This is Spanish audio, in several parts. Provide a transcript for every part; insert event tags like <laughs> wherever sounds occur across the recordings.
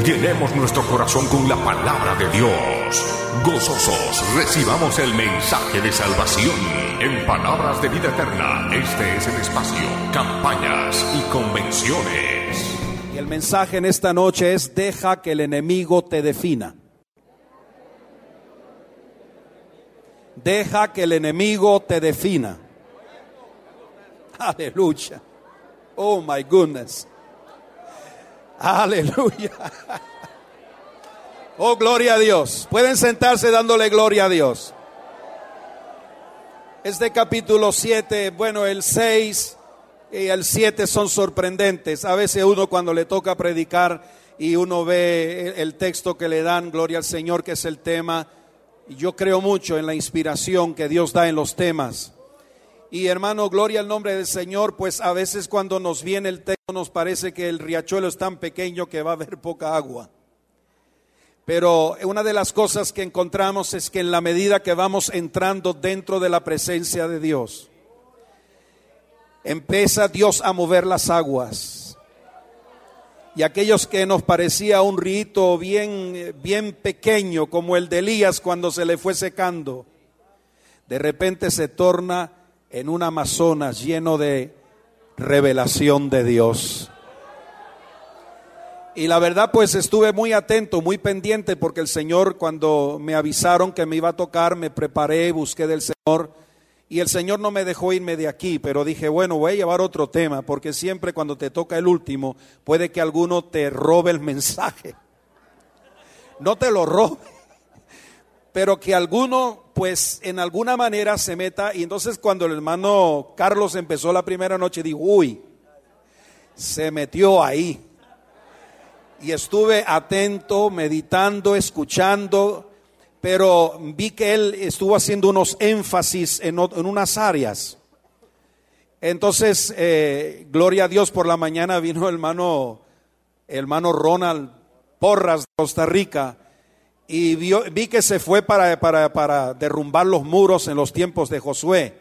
Llenemos nuestro corazón con la palabra de Dios. Gozosos recibamos el mensaje de salvación. En Palabras de Vida Eterna, este es el espacio, campañas y convenciones. Y el mensaje en esta noche es deja que el enemigo te defina. Deja que el enemigo te defina. Aleluya. Oh my goodness. Aleluya. Oh, gloria a Dios. Pueden sentarse dándole gloria a Dios. Este capítulo 7, bueno, el 6 y el 7 son sorprendentes. A veces uno cuando le toca predicar y uno ve el texto que le dan, gloria al Señor, que es el tema, yo creo mucho en la inspiración que Dios da en los temas. Y hermano, gloria al nombre del Señor, pues a veces cuando nos viene el texto nos parece que el riachuelo es tan pequeño que va a haber poca agua. Pero una de las cosas que encontramos es que en la medida que vamos entrando dentro de la presencia de Dios, empieza Dios a mover las aguas. Y aquellos que nos parecía un rito bien, bien pequeño, como el de Elías cuando se le fue secando, de repente se torna en un Amazonas lleno de revelación de Dios. Y la verdad pues estuve muy atento, muy pendiente porque el Señor cuando me avisaron que me iba a tocar, me preparé, busqué del Señor y el Señor no me dejó irme de aquí, pero dije, bueno, voy a llevar otro tema porque siempre cuando te toca el último puede que alguno te robe el mensaje. <laughs> No te lo robe, pero que alguno pues en alguna manera se meta y entonces cuando el hermano Carlos empezó la primera noche dijo, uy, se metió ahí. Y estuve atento, meditando, escuchando, pero vi que él estuvo haciendo unos énfasis en, en unas áreas. Entonces, eh, gloria a Dios, por la mañana vino el hermano, el hermano Ronald Porras de Costa Rica y vi que se fue para, para, para, derrumbar los muros en los tiempos de Josué.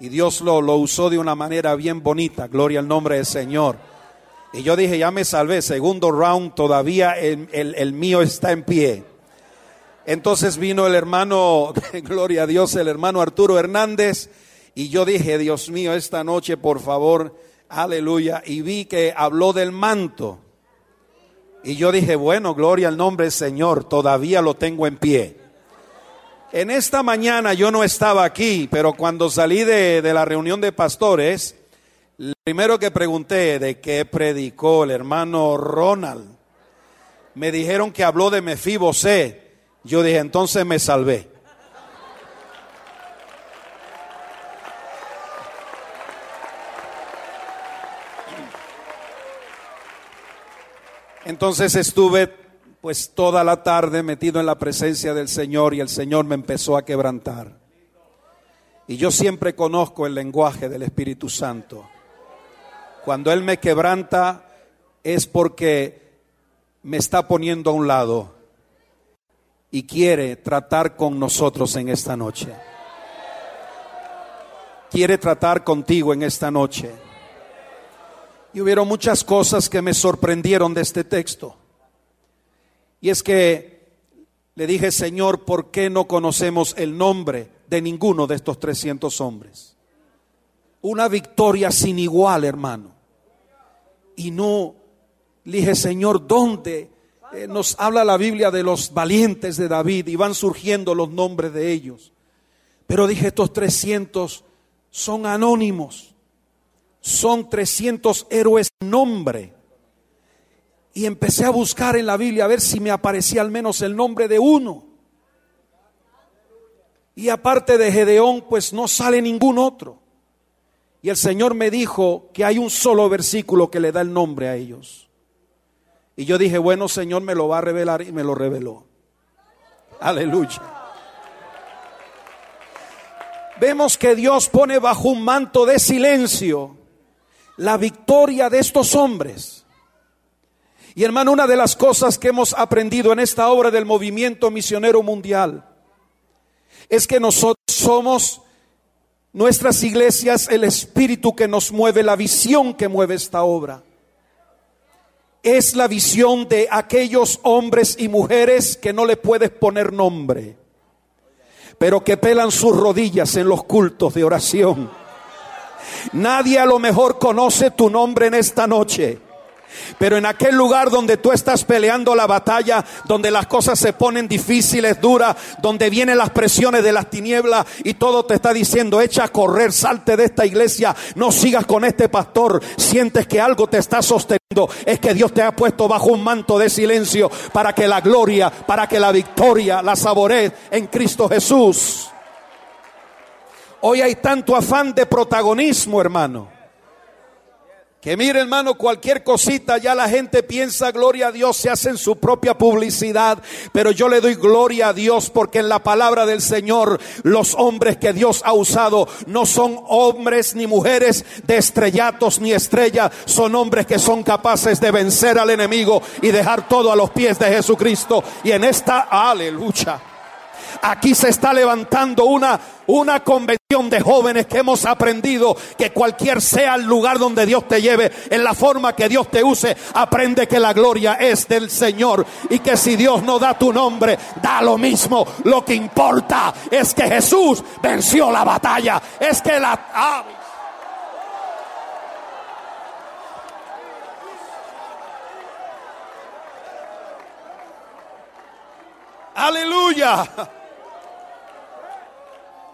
Y Dios lo, lo usó de una manera bien bonita, gloria al nombre del Señor. Y yo dije, ya me salvé, segundo round, todavía el, el, el mío está en pie. Entonces vino el hermano, <laughs> gloria a Dios, el hermano Arturo Hernández. Y yo dije, Dios mío, esta noche, por favor, aleluya. Y vi que habló del manto. Y yo dije, bueno, gloria al nombre del Señor, todavía lo tengo en pie. En esta mañana yo no estaba aquí, pero cuando salí de, de la reunión de pastores, primero que pregunté de qué predicó el hermano Ronald, me dijeron que habló de Mefibosé. Yo dije, entonces me salvé. Entonces estuve pues toda la tarde metido en la presencia del Señor y el Señor me empezó a quebrantar. Y yo siempre conozco el lenguaje del Espíritu Santo. Cuando Él me quebranta es porque me está poniendo a un lado y quiere tratar con nosotros en esta noche. Quiere tratar contigo en esta noche. Y hubieron muchas cosas que me sorprendieron de este texto. Y es que le dije, Señor, ¿por qué no conocemos el nombre de ninguno de estos 300 hombres? Una victoria sin igual, hermano. Y no, le dije, Señor, ¿dónde eh, nos habla la Biblia de los valientes de David y van surgiendo los nombres de ellos? Pero dije, estos 300 son anónimos son 300 héroes nombre. Y empecé a buscar en la Biblia a ver si me aparecía al menos el nombre de uno. Y aparte de Gedeón, pues no sale ningún otro. Y el Señor me dijo que hay un solo versículo que le da el nombre a ellos. Y yo dije, bueno, Señor me lo va a revelar y me lo reveló. Aleluya. Vemos que Dios pone bajo un manto de silencio la victoria de estos hombres. Y hermano, una de las cosas que hemos aprendido en esta obra del movimiento misionero mundial es que nosotros somos nuestras iglesias el espíritu que nos mueve, la visión que mueve esta obra. Es la visión de aquellos hombres y mujeres que no le puedes poner nombre, pero que pelan sus rodillas en los cultos de oración. Nadie a lo mejor conoce tu nombre en esta noche. Pero en aquel lugar donde tú estás peleando la batalla, donde las cosas se ponen difíciles, duras, donde vienen las presiones de las tinieblas y todo te está diciendo, echa a correr, salte de esta iglesia, no sigas con este pastor, sientes que algo te está sosteniendo, es que Dios te ha puesto bajo un manto de silencio para que la gloria, para que la victoria la saborees en Cristo Jesús. Hoy hay tanto afán de protagonismo, hermano. Que mire hermano, cualquier cosita ya la gente piensa, gloria a Dios, se hacen su propia publicidad, pero yo le doy gloria a Dios porque en la palabra del Señor los hombres que Dios ha usado no son hombres ni mujeres de estrellatos ni estrellas, son hombres que son capaces de vencer al enemigo y dejar todo a los pies de Jesucristo. Y en esta aleluya Aquí se está levantando una, una convención de jóvenes que hemos aprendido que cualquier sea el lugar donde Dios te lleve, en la forma que Dios te use, aprende que la gloria es del Señor y que si Dios no da tu nombre, da lo mismo. Lo que importa es que Jesús venció la batalla, es que la... Ah, Aleluya.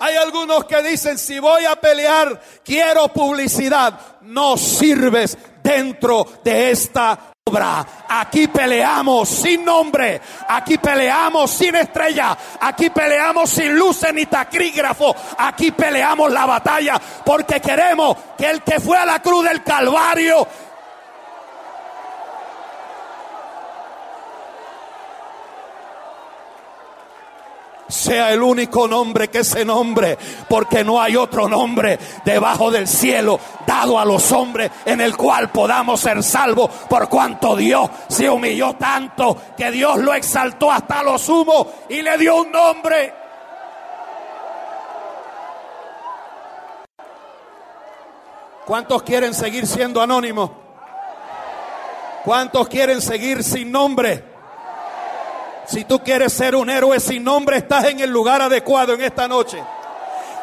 Hay algunos que dicen, si voy a pelear, quiero publicidad. No sirves dentro de esta obra. Aquí peleamos sin nombre, aquí peleamos sin estrella, aquí peleamos sin luces ni tacrígrafo, aquí peleamos la batalla porque queremos que el que fue a la cruz del Calvario sea el único nombre que ese nombre, porque no hay otro nombre debajo del cielo dado a los hombres en el cual podamos ser salvos, por cuanto Dios se humilló tanto que Dios lo exaltó hasta lo sumo y le dio un nombre. ¿Cuántos quieren seguir siendo anónimos? ¿Cuántos quieren seguir sin nombre? Si tú quieres ser un héroe sin nombre, estás en el lugar adecuado en esta noche.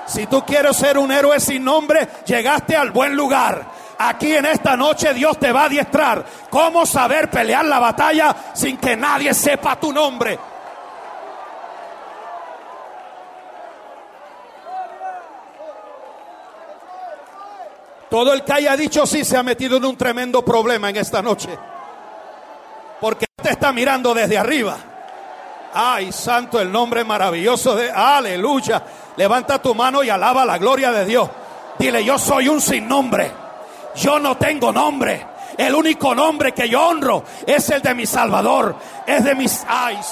Si tú quieres ser un héroe sin nombre, llegaste al buen lugar. Aquí en esta noche Dios te va a adiestrar cómo saber pelear la batalla sin que nadie sepa tu nombre. Todo el que haya dicho sí se ha metido en un tremendo problema en esta noche. Porque te está mirando desde arriba. Ay, santo el nombre maravilloso de aleluya. Levanta tu mano y alaba la gloria de Dios. Dile, yo soy un sin nombre. Yo no tengo nombre. El único nombre que yo honro es el de mi Salvador. Es de mis ayes.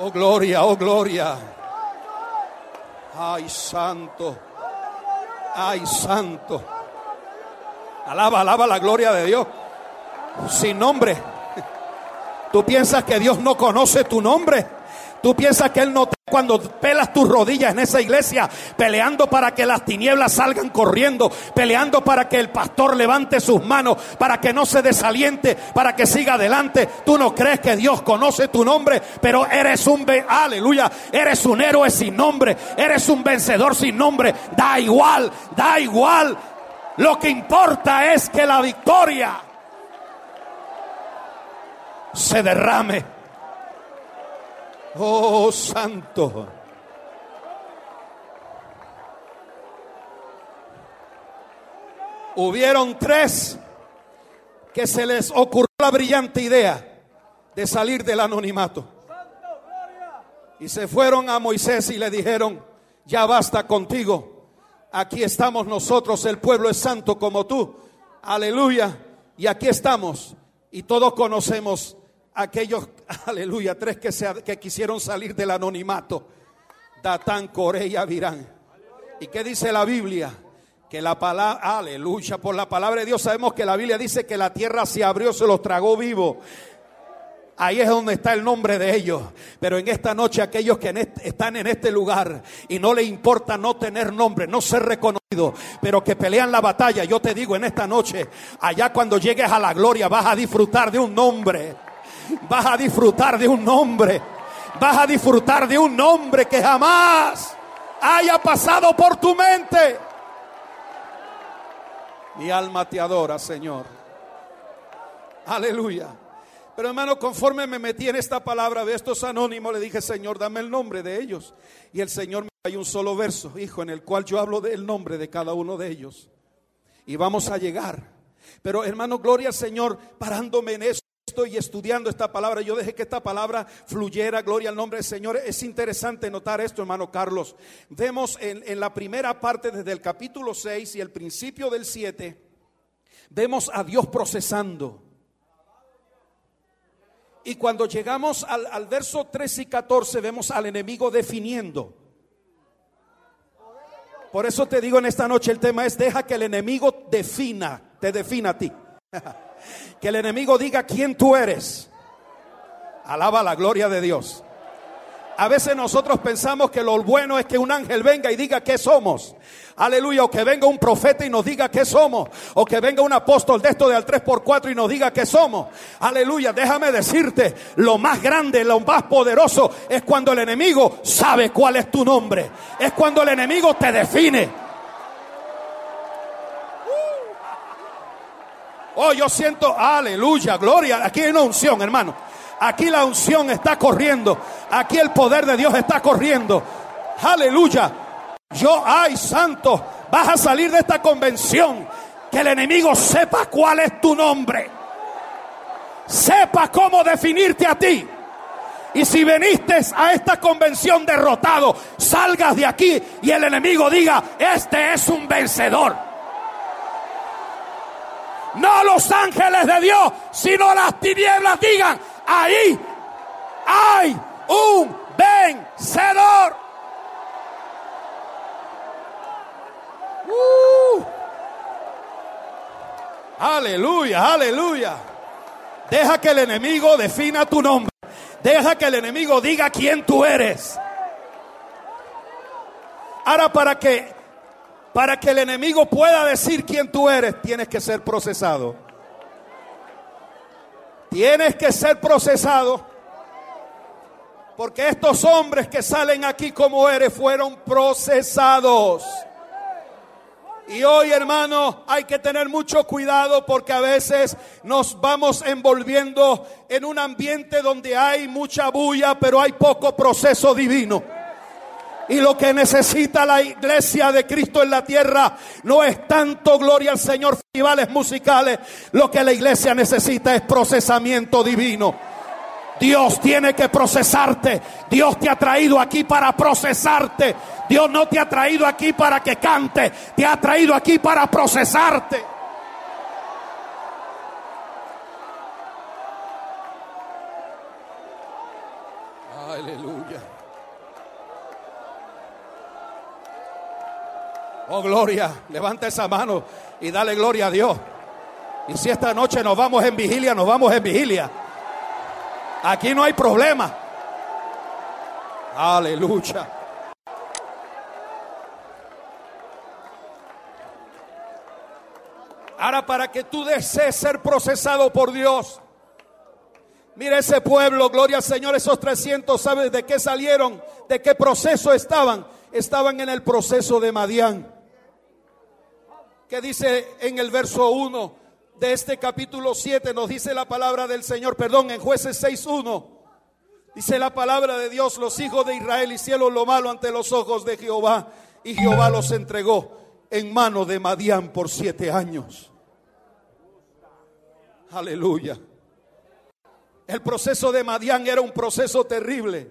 Oh gloria, oh gloria. Ay, santo. Ay, santo. Alaba, alaba la gloria de Dios. Sin nombre. Tú piensas que Dios no conoce tu nombre. Tú piensas que Él no te cuando pelas tus rodillas en esa iglesia, peleando para que las tinieblas salgan corriendo, peleando para que el pastor levante sus manos, para que no se desaliente, para que siga adelante. Tú no crees que Dios conoce tu nombre, pero eres un, aleluya, eres un héroe sin nombre, eres un vencedor sin nombre. Da igual, da igual. Lo que importa es que la victoria se derrame. Oh santo. Hubieron tres que se les ocurrió la brillante idea de salir del anonimato. Y se fueron a Moisés y le dijeron, ya basta contigo Aquí estamos nosotros, el pueblo es santo como tú. Aleluya. Y aquí estamos. Y todos conocemos aquellos, <laughs> aleluya, tres que, se, que quisieron salir del anonimato. Datán, Coré y Avirán. ¿Y qué dice la Biblia? Que la palabra, aleluya, por la palabra de Dios sabemos que la Biblia dice que la tierra se abrió, se los tragó vivo. Ahí es donde está el nombre de ellos. Pero en esta noche aquellos que están en este lugar y no le importa no tener nombre, no ser reconocido, pero que pelean la batalla, yo te digo en esta noche, allá cuando llegues a la gloria vas a disfrutar de un nombre. Vas a disfrutar de un nombre. Vas a disfrutar de un nombre que jamás haya pasado por tu mente. Mi alma te adora, Señor. Aleluya. Pero hermano, conforme me metí en esta palabra de estos anónimos, le dije, Señor, dame el nombre de ellos. Y el Señor me hay un solo verso, hijo, en el cual yo hablo del nombre de cada uno de ellos. Y vamos a llegar. Pero hermano, gloria al Señor, parándome en eso estoy estudiando esta palabra, yo dejé que esta palabra fluyera, gloria al nombre del Señor. Es interesante notar esto, hermano Carlos. Vemos en, en, la primera parte, desde el capítulo 6 y el principio del 7, vemos a Dios procesando. Y cuando llegamos al, al verso 13 y 14 vemos al enemigo definiendo. Por eso te digo en esta noche el tema es deja que el enemigo defina, te defina a ti. <laughs> que el enemigo diga quién tú eres. Alaba la gloria de Dios. A veces nosotros pensamos que lo bueno es que un ángel venga y diga qué somos. Aleluya. O que venga un profeta y nos diga qué somos. O que venga un apóstol de esto de al 3x4 y nos diga qué somos. Aleluya. Déjame decirte, lo más grande, lo más poderoso es cuando el enemigo sabe cuál es tu nombre. Es cuando el enemigo te define. Oh, yo siento, aleluya, gloria. Aquí hay una unción, hermano. Aquí la unción está corriendo. Aquí el poder de Dios está corriendo. Aleluya. Yo, ay, santo, vas a salir de esta convención. Que el enemigo sepa cuál es tu nombre. Sepa cómo definirte a ti. Y si viniste a esta convención derrotado, salgas de aquí y el enemigo diga, este es un vencedor. No los ángeles de Dios, sino las tinieblas digan, ahí hay un vencedor. Uh. Aleluya, aleluya. Deja que el enemigo defina tu nombre. Deja que el enemigo diga quién tú eres. Ahora para que para que el enemigo pueda decir quién tú eres, tienes que ser procesado. Tienes que ser procesado. Porque estos hombres que salen aquí como eres fueron procesados. Y hoy, hermano, hay que tener mucho cuidado porque a veces nos vamos envolviendo en un ambiente donde hay mucha bulla, pero hay poco proceso divino. Y lo que necesita la iglesia de Cristo en la tierra no es tanto gloria al Señor, festivales musicales. Lo que la iglesia necesita es procesamiento divino. Dios tiene que procesarte. Dios te ha traído aquí para procesarte. Dios no te ha traído aquí para que cante. Te ha traído aquí para procesarte. Oh, gloria. Levanta esa mano y dale gloria a Dios. Y si esta noche nos vamos en vigilia, nos vamos en vigilia. Aquí no hay problema. Aleluya. Ahora para que tú desees ser procesado por Dios. Mira ese pueblo, gloria al Señor, esos 300, ¿sabes de qué salieron? ¿De qué proceso estaban? Estaban en el proceso de Madián que dice en el verso 1 de este capítulo 7, nos dice la palabra del Señor, perdón, en jueces 6.1, dice la palabra de Dios, los hijos de Israel hicieron lo malo ante los ojos de Jehová y Jehová los entregó en mano de Madián por siete años. Aleluya. El proceso de Madián era un proceso terrible.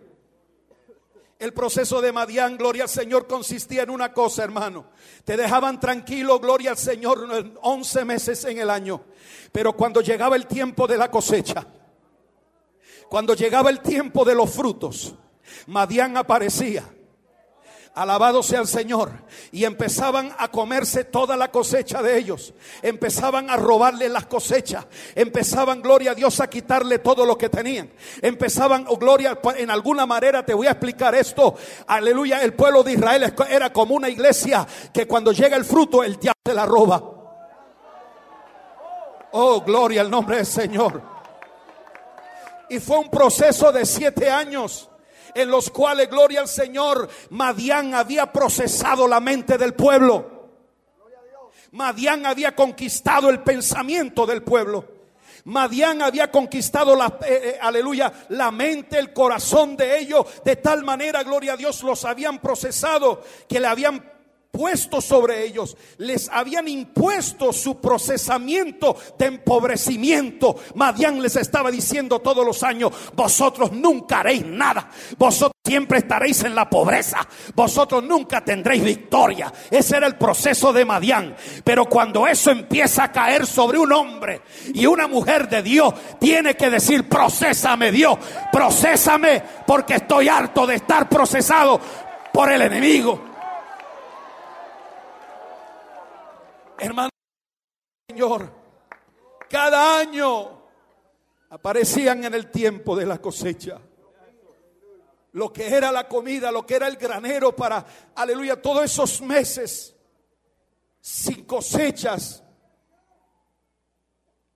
El proceso de Madián, gloria al Señor, consistía en una cosa, hermano. Te dejaban tranquilo, gloria al Señor, 11 meses en el año. Pero cuando llegaba el tiempo de la cosecha, cuando llegaba el tiempo de los frutos, Madián aparecía Alabado sea el Señor. Y empezaban a comerse toda la cosecha de ellos. Empezaban a robarle las cosechas. Empezaban, gloria a Dios, a quitarle todo lo que tenían. Empezaban, oh, gloria, en alguna manera te voy a explicar esto. Aleluya, el pueblo de Israel era como una iglesia que cuando llega el fruto, el diablo se la roba. Oh, gloria al nombre del Señor. Y fue un proceso de siete años en los cuales, gloria al Señor, Madián había procesado la mente del pueblo. Madián había conquistado el pensamiento del pueblo. Madián había conquistado la, eh, eh, aleluya, la mente, el corazón de ellos. De tal manera, gloria a Dios, los habían procesado que le habían puesto sobre ellos, les habían impuesto su procesamiento de empobrecimiento. Madián les estaba diciendo todos los años, vosotros nunca haréis nada, vosotros siempre estaréis en la pobreza, vosotros nunca tendréis victoria. Ese era el proceso de Madián. Pero cuando eso empieza a caer sobre un hombre y una mujer de Dios, tiene que decir, procésame Dios, procésame porque estoy harto de estar procesado por el enemigo. Hermano, Señor, cada año aparecían en el tiempo de la cosecha. Lo que era la comida, lo que era el granero para, aleluya, todos esos meses sin cosechas.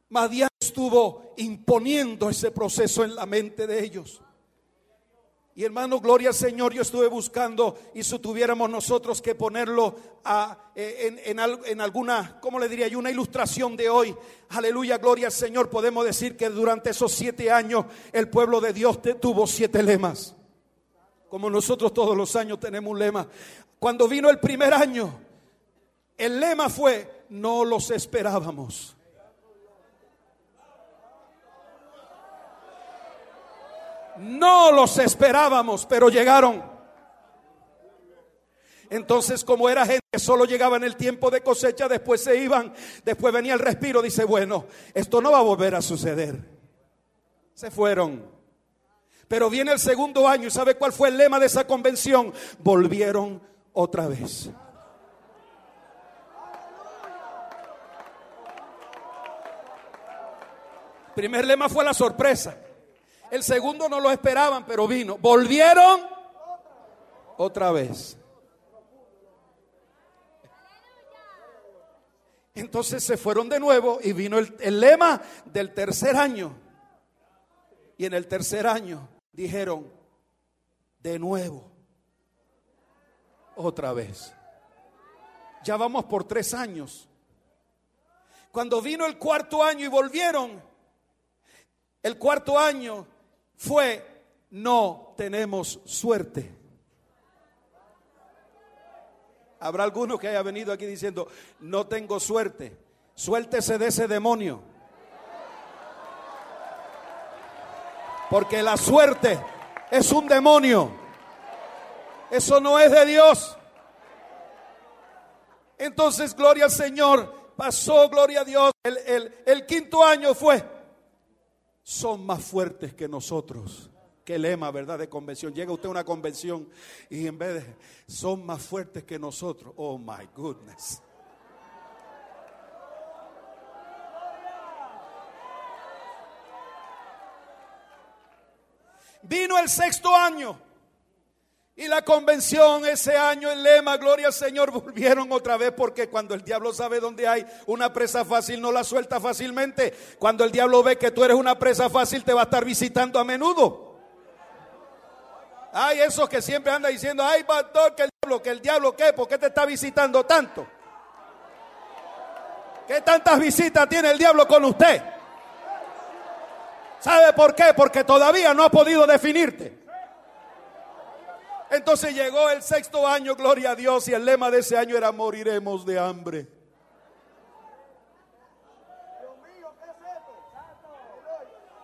Madian estuvo imponiendo ese proceso en la mente de ellos. Y hermano, gloria al Señor, yo estuve buscando y si tuviéramos nosotros que ponerlo eh, en, alguna, ¿cómo le diría yo? Una ilustración de hoy. Aleluya, gloria al Señor. Podemos decir que durante esos siete años el pueblo de Dios tuvo siete lemas. Como nosotros todos los años tenemos un lema. Cuando vino el primer año, el lema fue, no los esperábamos. No los esperábamos, pero llegaron. Entonces, como era gente que solo llegaba en el tiempo de cosecha, después se iban, después venía el respiro, dice, bueno, esto no va a volver a suceder. Se fueron. Pero viene el segundo año y ¿sabe cuál fue el lema de esa convención? Volvieron otra vez. Primer lema fue la sorpresa. El segundo no lo esperaban, pero vino. Volvieron otra vez. Entonces se fueron de nuevo y vino el, lema del tercer año. Y en el tercer año dijeron, de nuevo, otra vez. Ya vamos por tres años. Cuando vino el cuarto año y volvieron, el cuarto año fue no tenemos suerte. Habrá alguno que haya venido aquí diciendo, no tengo suerte. Suéltese de ese demonio. Porque la suerte es un demonio. Eso no es de Dios. Entonces, gloria al Señor. Pasó, gloria a Dios. El, el quinto año fue son más fuertes que nosotros. Qué lema, ¿verdad? De convención. Llega usted a una convención y en vez de son más fuertes que nosotros. Oh my goodness. Vino el sexto año. Y la convención ese año, el lema, gloria al Señor, <laughs> volvieron otra vez porque cuando el diablo sabe dónde hay una presa fácil, no la suelta fácilmente. Cuando el diablo ve que tú eres una presa fácil, te va a estar visitando a menudo. Hay esos que siempre anda diciendo, ay pastor, que el diablo, que el diablo, ¿qué? ¿Por qué te está visitando tanto? ¿Qué tantas visitas tiene el diablo con usted? ¿Sabe por qué? Porque todavía no ha podido definirte. Entonces llegó el sexto año, gloria a Dios, y el lema de ese año era moriremos de hambre.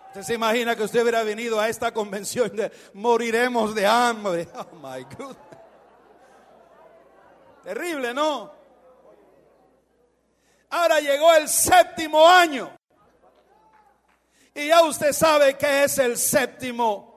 Usted se imagina que usted hubiera venido a esta convención de moriremos de hambre. <laughs> Oh my God. Terrible, ¿no? Ahora llegó el séptimo año. Y ya usted sabe que es el séptimo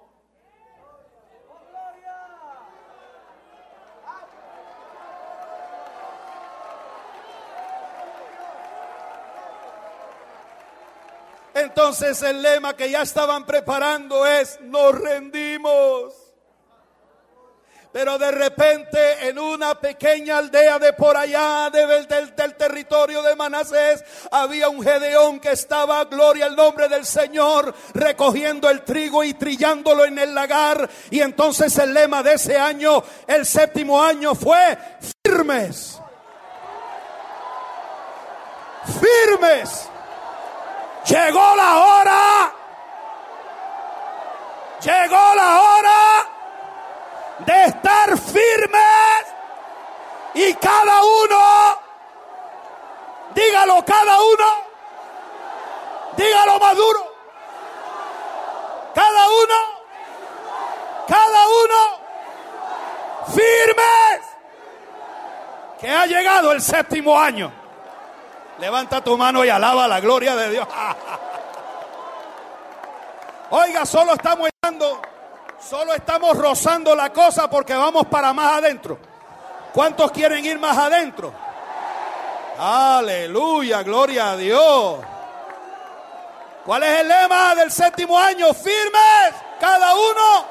Entonces el lema que ya estaban preparando es, nos rendimos. Pero de repente en una pequeña aldea de por allá del, del, territorio de Manasés había un Gedeón que estaba, gloria al nombre del Señor, recogiendo el trigo y trillándolo en el lagar. Y entonces el lema de ese año, el séptimo año, fue firmes. Firmes. Llegó la hora. Llegó la hora de estar firmes y cada uno, dígalo cada uno, dígalo maduro, cada uno, cada uno, firmes, que ha llegado el séptimo año. Levanta tu mano y alaba la gloria de Dios. Oiga, solo estamos solo estamos rozando la cosa porque vamos para más adentro. ¿Cuántos quieren ir más adentro? Aleluya, gloria a Dios. ¿Cuál es el lema del séptimo año? Firmes, cada uno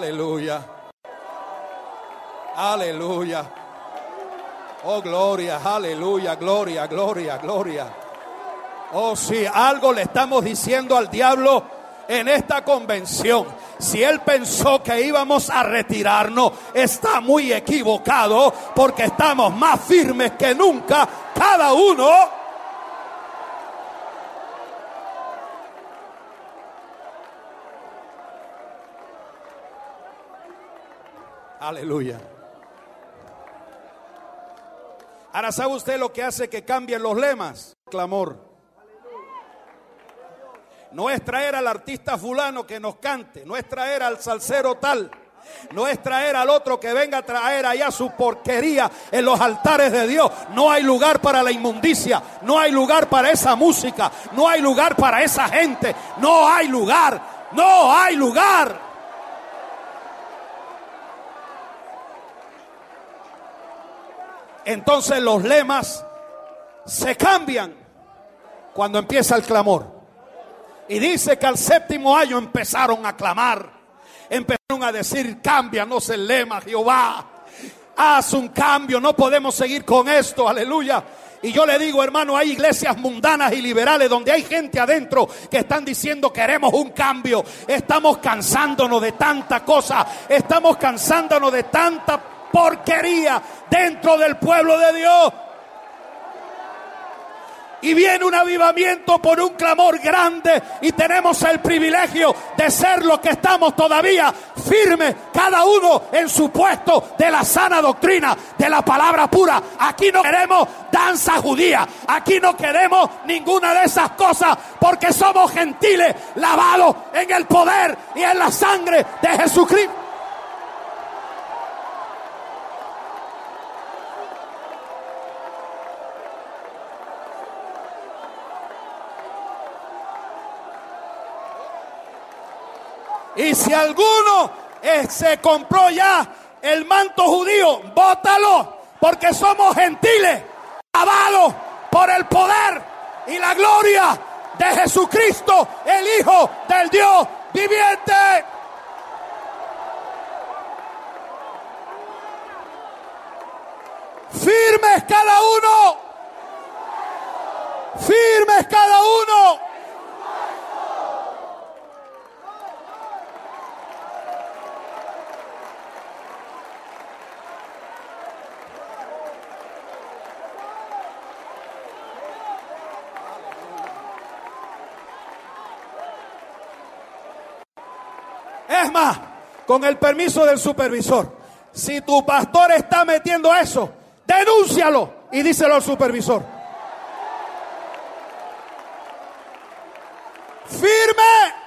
Aleluya. Aleluya. Oh, gloria, aleluya, gloria, gloria, gloria. Oh, sí, algo le estamos diciendo al diablo en esta convención. Si él pensó que íbamos a retirarnos, está muy equivocado porque estamos más firmes que nunca, cada uno Aleluya. Ahora sabe usted lo que hace que cambien los lemas. Clamor. No es traer al artista fulano que nos cante, no es traer al salsero tal, no es traer al otro que venga a traer allá su porquería en los altares de Dios. No hay lugar para la inmundicia, no hay lugar para esa música, no hay lugar para esa gente, no hay lugar, no hay lugar. Entonces los lemas se cambian cuando empieza el clamor. Y dice que al séptimo año empezaron a clamar, empezaron a decir, cámbianos el lema, Jehová, haz un cambio, no podemos seguir con esto, aleluya. Y yo le digo, hermano, hay iglesias mundanas y liberales donde hay gente adentro que están diciendo queremos un cambio. Estamos cansándonos de tanta cosa. Estamos cansándonos de tanta porquería dentro del pueblo de Dios. Y viene un avivamiento por un clamor grande y tenemos el privilegio de ser lo que estamos todavía firmes, cada uno en su puesto de la sana doctrina, de la palabra pura. Aquí no queremos danza judía, aquí no queremos ninguna de esas cosas porque somos gentiles, lavados en el poder y en la sangre de Jesucristo. Y si alguno eh, se compró ya el manto judío, bótalo, porque somos gentiles, lavados por el poder y la gloria de Jesucristo, el Hijo del Dios viviente. Firmes cada uno. Firmes cada uno. Más, con el permiso del supervisor, si tu pastor está metiendo eso, denúncialo y díselo al supervisor. Firme.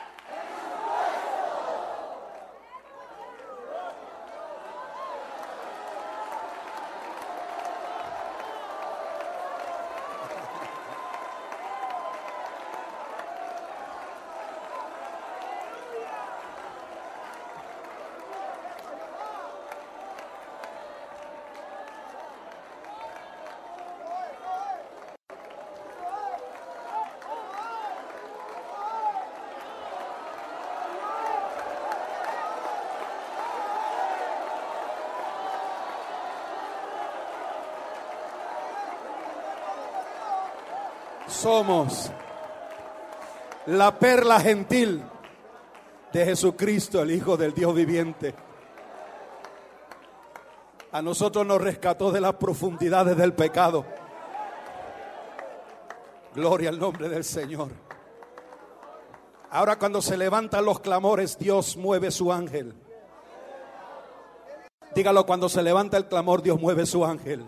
Somos la perla gentil de Jesucristo, el Hijo del Dios viviente. A nosotros nos rescató de las profundidades del pecado. Gloria al nombre del Señor. Ahora cuando se levantan los clamores, Dios mueve su ángel. Dígalo, cuando se levanta el clamor, Dios mueve su ángel.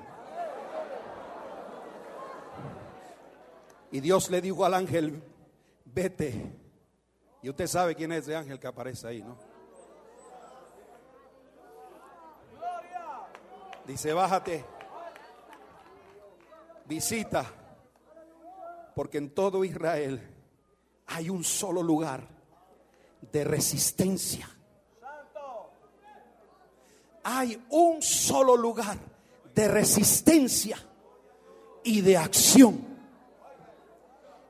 Y Dios le dijo al ángel, vete. Y usted sabe quién es ese ángel que aparece ahí, ¿no? Dice, bájate, visita, porque en todo Israel hay un solo lugar de resistencia. Hay un solo lugar de resistencia y de acción.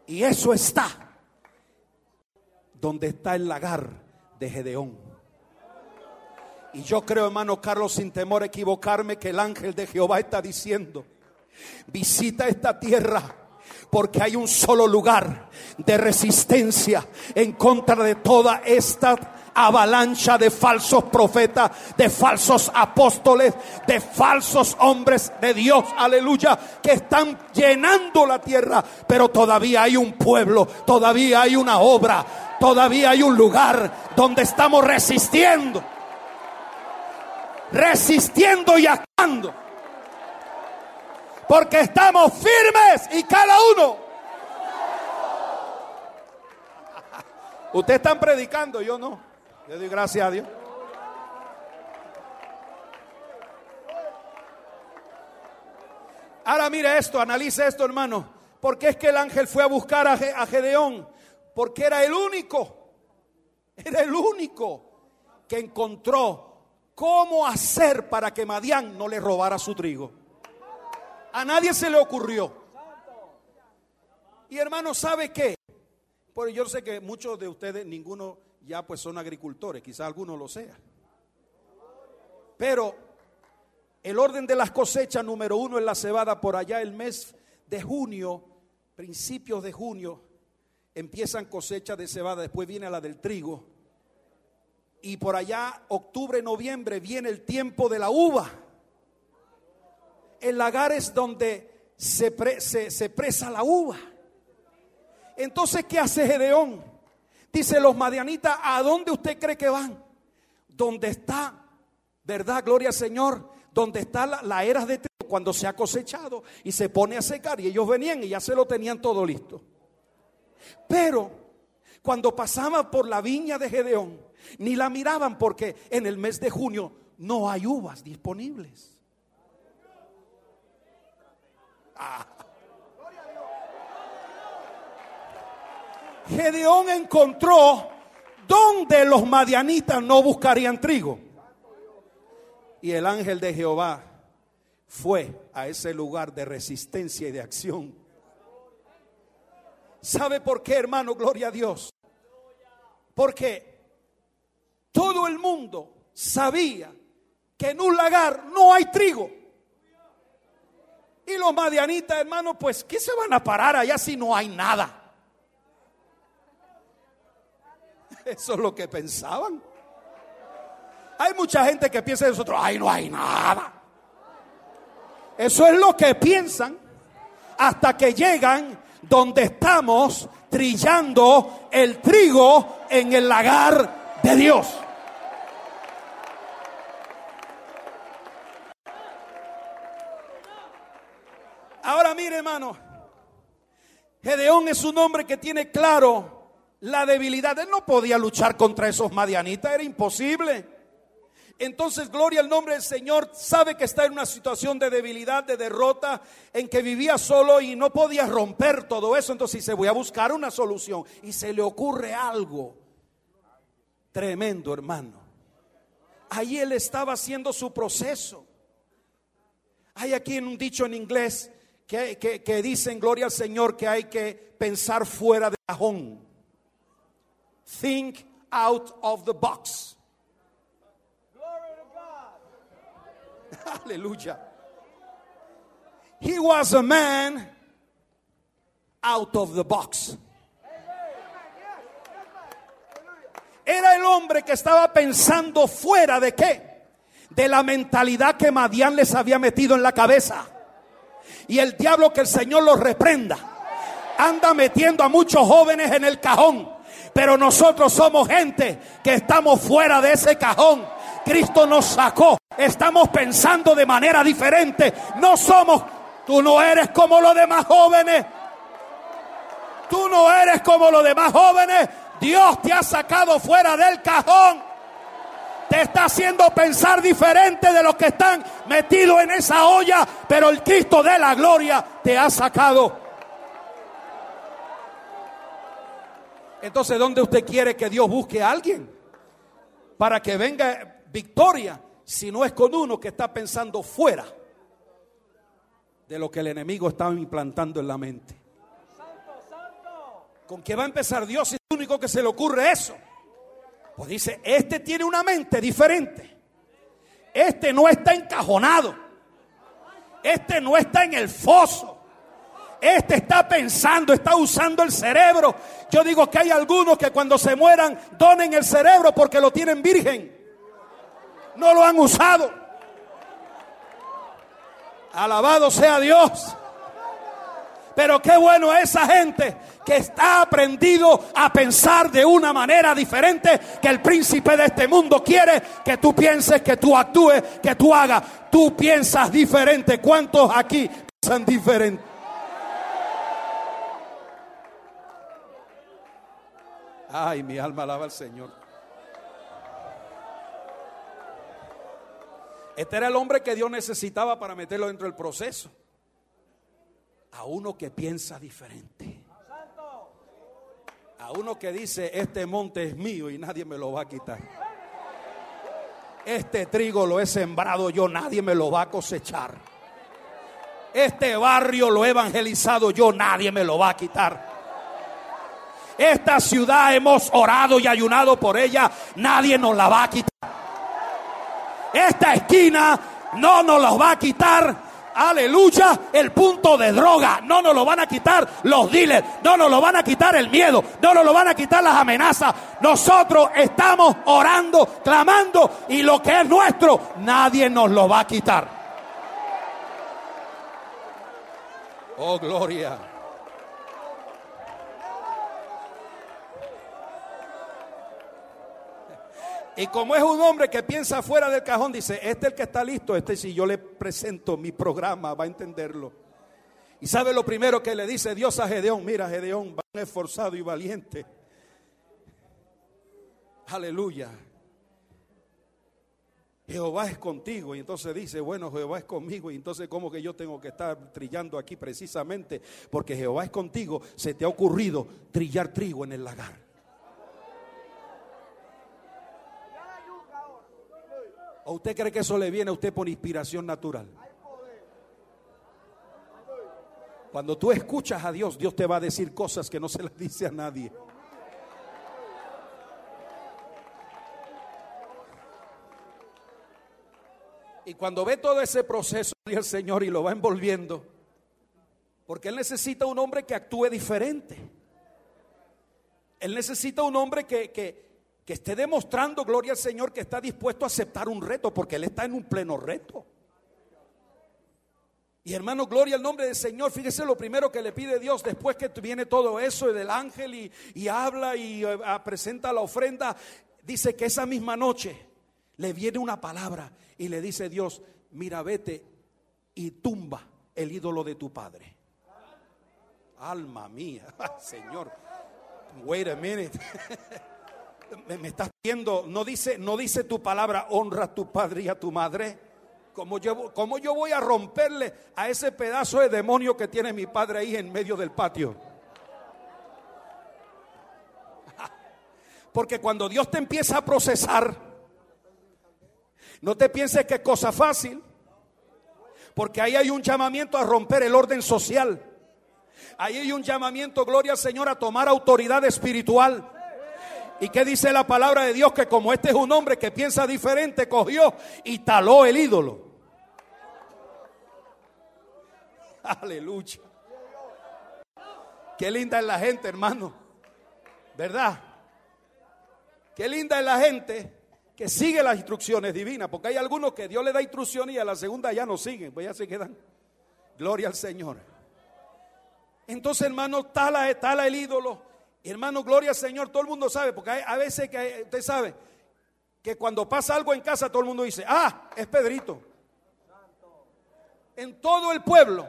Y eso está donde está el lagar de Gedeón. Y yo creo, hermano Carlos, sin temor a equivocarme, que el ángel de Jehová está diciendo, visita esta tierra porque hay un solo lugar de resistencia en contra de toda esta avalancha de falsos profetas, de falsos apóstoles, de falsos hombres de Dios, aleluya, que están llenando la tierra, pero todavía hay un pueblo, todavía hay una obra, todavía hay un lugar donde estamos resistiendo, resistiendo y actuando, porque estamos firmes y cada uno. Ustedes están predicando, yo no. Le doy gracias a Dios. Ahora mire esto, analice esto, hermano. ¿Por qué es que el ángel fue a buscar a, Gedeón? Porque era el único, era el único que encontró cómo hacer para que Madián no le robara su trigo. A nadie se le ocurrió. Y hermano, ¿sabe qué? Pues yo sé que muchos de ustedes, ninguno ya pues son agricultores, quizás algunos lo sean. Pero el orden de las cosechas número uno en la cebada por allá el mes de junio, principios de junio, empiezan cosechas de cebada, después viene la del trigo. Y por allá, octubre, noviembre, viene el tiempo de la uva. El lagar es donde se, se, se presa la uva. Entonces, ¿qué hace Gedeón? Dice los madianitas, ¿a dónde usted cree que van? Donde está, ¿verdad? Gloria al Señor. Donde está la, era de trigo cuando se ha cosechado y se pone a secar. Y ellos venían y ya se lo tenían todo listo. Pero cuando pasaban por la viña de Gedeón, ni la miraban porque en el mes de junio no hay uvas disponibles. Ah. Gedeón encontró donde los madianitas no buscarían trigo. Y el ángel de Jehová fue a ese lugar de resistencia y de acción. ¿Sabe por qué, hermano? Gloria a Dios. Porque todo el mundo sabía que en un lagar no hay trigo. Y los madianitas, hermano, pues, ¿qué se van a parar allá si no hay nada? Eso es lo que pensaban. Hay mucha gente que piensa de nosotros, ay, no hay nada. Eso es lo que piensan hasta que llegan donde estamos trillando el trigo en el lagar de Dios. Ahora mire hermano, Gedeón es un hombre que tiene claro la debilidad. Él no podía luchar contra esos madianitas, era imposible. Entonces, gloria al nombre del Señor, sabe que está en una situación de debilidad, de derrota, en que vivía solo y no podía romper todo eso. Entonces dice, voy a buscar una solución. Y se le ocurre algo tremendo, hermano. Ahí él estaba haciendo su proceso. Hay aquí un dicho en inglés que, que, dicen, gloria al Señor, que hay que pensar fuera del cajón. Think out of the box. <laughs> Aleluya. He was a man out of the box. Era el hombre que estaba pensando fuera de qué? De la mentalidad que Madián les había metido en la cabeza. Y el diablo que el Señor los reprenda. Anda metiendo a muchos jóvenes en el cajón. Pero nosotros somos gente que estamos fuera de ese cajón. Cristo nos sacó Estamos pensando de manera diferente. No somos, tú no eres como los demás jóvenes. Tú no eres como los demás jóvenes. Dios te ha sacado fuera del cajón. Te está haciendo pensar diferente de los que están metidos en esa olla. Pero el Cristo de la gloria te ha sacado. Entonces, ¿dónde usted quiere que Dios busque a alguien? Para que venga victoria si no es con uno que está pensando fuera de lo que el enemigo está implantando en la mente. ¿Con qué va a empezar Dios si es el único que se le ocurre eso? Pues dice, este tiene una mente diferente. Este no está encajonado. Este no está en el foso. Este está pensando, está usando el cerebro. Yo digo que hay algunos que cuando se mueran donen el cerebro porque lo tienen virgen no lo han usado. Alabado sea Dios. Pero qué bueno esa gente que está aprendido a pensar de una manera diferente que el príncipe de este mundo quiere que tú pienses, que tú actúes, que tú hagas. Tú piensas diferente. ¿Cuántos aquí piensan diferente? Ay, mi alma alaba al Señor. Este era el hombre que Dios necesitaba para meterlo dentro del proceso. A uno que piensa diferente. A uno que dice, este monte es mío y nadie me lo va a quitar. Este trigo lo he sembrado yo, nadie me lo va a cosechar. Este barrio lo he evangelizado yo, nadie me lo va a quitar. Esta ciudad hemos orado y ayunado por ella, nadie nos la va a quitar. Esta esquina no nos los va a quitar aleluya, el punto de droga. No nos lo van a quitar los dealers. No nos lo van a quitar el miedo. No nos lo van a quitar las amenazas. Nosotros estamos orando, clamando y lo que es nuestro, nadie nos lo va a quitar. Oh, gloria. Y como es un hombre que piensa fuera del cajón, dice, este es el que está listo, este si yo le presento mi programa, va a entenderlo. Y sabe lo primero que le dice Dios a Gedeón, mira Gedeón, van esforzado y valiente. Aleluya. Jehová es contigo. Y entonces dice, bueno, Jehová es conmigo. Y entonces, ¿cómo que yo tengo que estar trillando aquí precisamente? Porque Jehová es contigo. Se te ha ocurrido trillar trigo en el lagar. ¿O usted cree que eso le viene a usted por inspiración natural? Cuando tú escuchas a Dios, Dios te va a decir cosas que no se las dice a nadie. Y cuando ve todo ese proceso el Señor y lo va envolviendo, porque Él necesita un hombre que actúe diferente. Él necesita un hombre que, que, que esté demostrando, gloria al Señor, que está dispuesto a aceptar un reto, porque Él está en un pleno reto. Y hermano, gloria al nombre del Señor. Fíjese lo primero que le pide Dios después que viene todo eso del ángel y, habla y eh, presenta la ofrenda. Dice que esa misma noche le viene una palabra y le dice Dios, mira, vete y tumba el ídolo de tu padre. Alma mía, <laughs> Señor. Wait a minute. <laughs> me, estás viendo, no dice, no dice tu palabra, honra a tu padre y a tu madre. Como yo, ¿Cómo yo voy a romperle a ese pedazo de demonio que tiene mi padre ahí en medio del patio? <laughs> Porque cuando Dios te empieza a procesar, no te pienses que es cosa fácil, porque ahí hay un llamamiento a romper el orden social. Ahí hay un llamamiento, gloria al Señor, a tomar autoridad espiritual. ¿Y qué dice la palabra de Dios? Que como este es un hombre que piensa diferente, cogió y taló el ídolo. <laughs> Aleluya. Qué linda es la gente, hermano. ¿Verdad? Qué linda es la gente que sigue las instrucciones divinas. Porque hay algunos que Dios le da instrucciones y a la segunda ya no siguen. Pues ya se quedan. Gloria al Señor. Entonces, hermano, tala, tala el ídolo hermano, gloria al Señor, todo el mundo sabe, porque hay, a veces que usted sabe que cuando pasa algo en casa todo el mundo dice, ah, es Pedrito. En todo el pueblo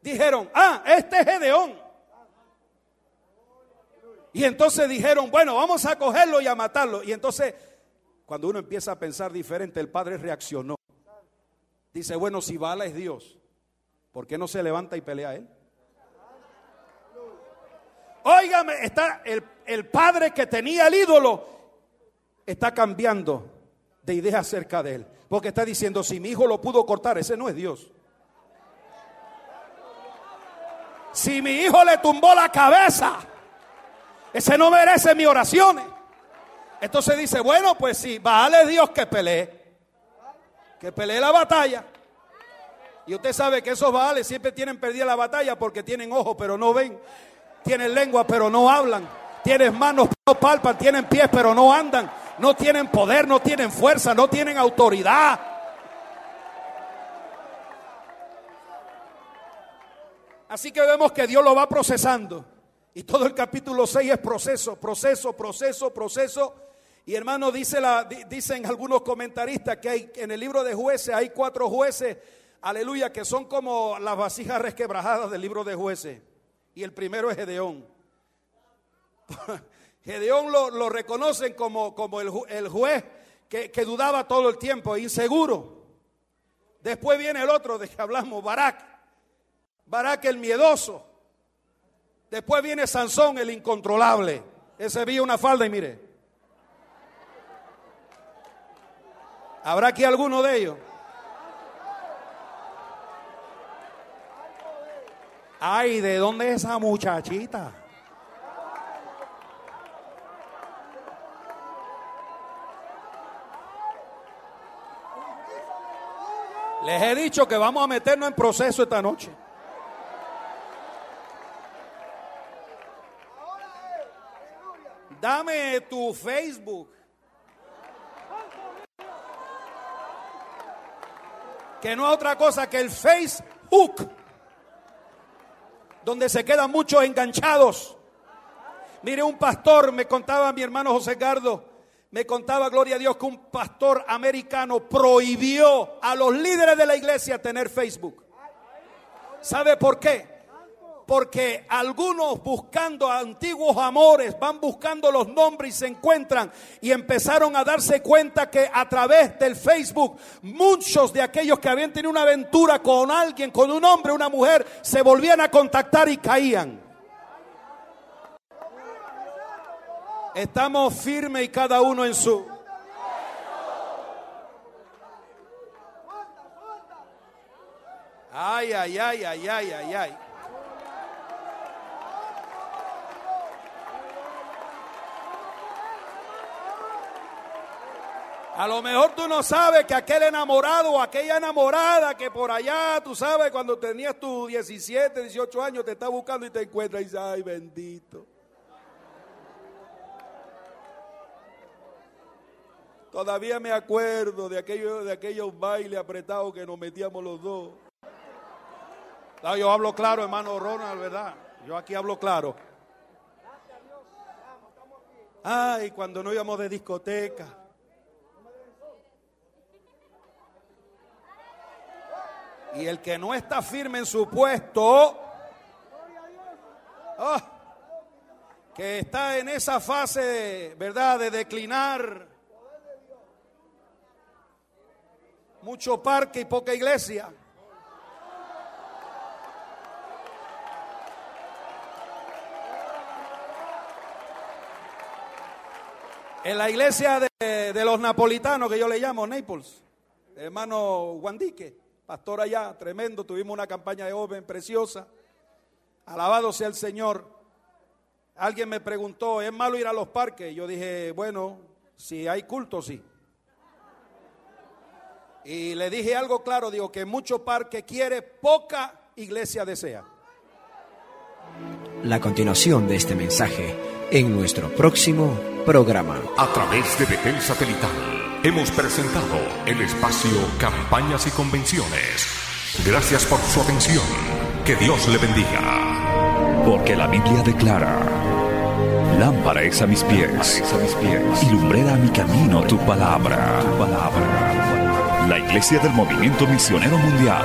dijeron, ah, este es Gedeón. Y entonces dijeron, bueno, vamos a cogerlo y a matarlo. Y entonces, cuando uno empieza a pensar diferente, el padre reaccionó. Dice, bueno, si Bala es Dios, ¿por qué no se levanta y pelea a él? Óigame, está el, el padre que tenía el ídolo, está cambiando de idea acerca de él. Porque está diciendo, si mi hijo lo pudo cortar, ese no es Dios. Si mi hijo le tumbó la cabeza, ese no merece mis oraciones. Entonces dice, bueno, pues sí, vale Dios que pelee. Que pelee la batalla. Y usted sabe que esos baales siempre tienen perdida la batalla porque tienen ojos pero no ven tienen lengua pero no hablan, tienen manos pero no palpan, tienen pies pero no andan, no tienen poder, no tienen fuerza, no tienen autoridad. Así que vemos que Dios lo va procesando. Y todo el capítulo 6 es proceso, proceso, proceso, proceso. Y hermano, dice la, dicen algunos comentaristas que hay, en el libro de jueces hay cuatro jueces, aleluya, que son como las vasijas resquebrajadas del libro de jueces y el primero es Gedeón. <laughs> Gedeón lo, reconocen como, como el, juez que, que, dudaba todo el tiempo, inseguro. Después viene el otro de que hablamos, Barak. Barak el miedoso. Después viene Sansón el incontrolable. Ese vio una falda y mire. ¿Habrá aquí alguno de ellos? Ay, ¿de dónde es esa muchachita? Les he dicho que vamos a meternos en proceso esta noche. Dame tu Facebook. Que no es otra cosa que el Facebook donde se quedan muchos enganchados. Mire, un pastor, me contaba mi hermano José Gardo, me contaba, gloria a Dios, que un pastor americano prohibió a los líderes de la iglesia tener Facebook. ¿Sabe por qué? Porque algunos buscando antiguos amores van buscando los nombres y se encuentran y empezaron a darse cuenta que a través del Facebook muchos de aquellos que habían tenido una aventura con alguien, con un hombre, una mujer, se volvían a contactar y caían. Estamos firmes y cada uno en su... Ay, ay, ay, ay, ay, ay, ay. A lo mejor tú no sabes que aquel enamorado o aquella enamorada que por allá, tú sabes, cuando tenías tus 17, 18 años, te está buscando y te encuentra y dice, ay bendito. Todavía me acuerdo de, aquello, de aquellos bailes apretados que nos metíamos los dos. Yo hablo claro, hermano Ronald, ¿verdad? Yo aquí hablo claro. Ay, cuando no íbamos de discoteca. Y el que no está firme en su puesto, Oh, que está en esa fase, ¿verdad?, de declinar. Mucho parque y poca iglesia. En la iglesia de, de, los napolitanos, que yo le llamo Naples, hermano Guandique, pastor allá, tremendo, tuvimos una campaña de joven preciosa. Alabado sea el Señor. Alguien me preguntó, ¿es malo ir a los parques? Yo dije, bueno, si hay culto, sí. Y le dije algo claro, digo que mucho parque quiere, poca iglesia desea. La continuación de este mensaje en nuestro próximo programa. A través de Betel Satelital hemos presentado el espacio Campañas y Convenciones. Gracias por su atención. Que Dios le bendiga. Porque la Biblia declara, lámpara es a mis pies, a mis pies, y lumbrera a mi camino tu palabra, tu palabra. La Iglesia del Movimiento Misionero Mundial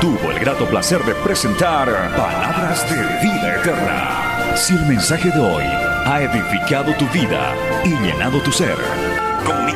tuvo el grato placer de presentar Palabras de Vida Eterna. Si el mensaje de hoy ha edificado tu vida y llenado tu ser,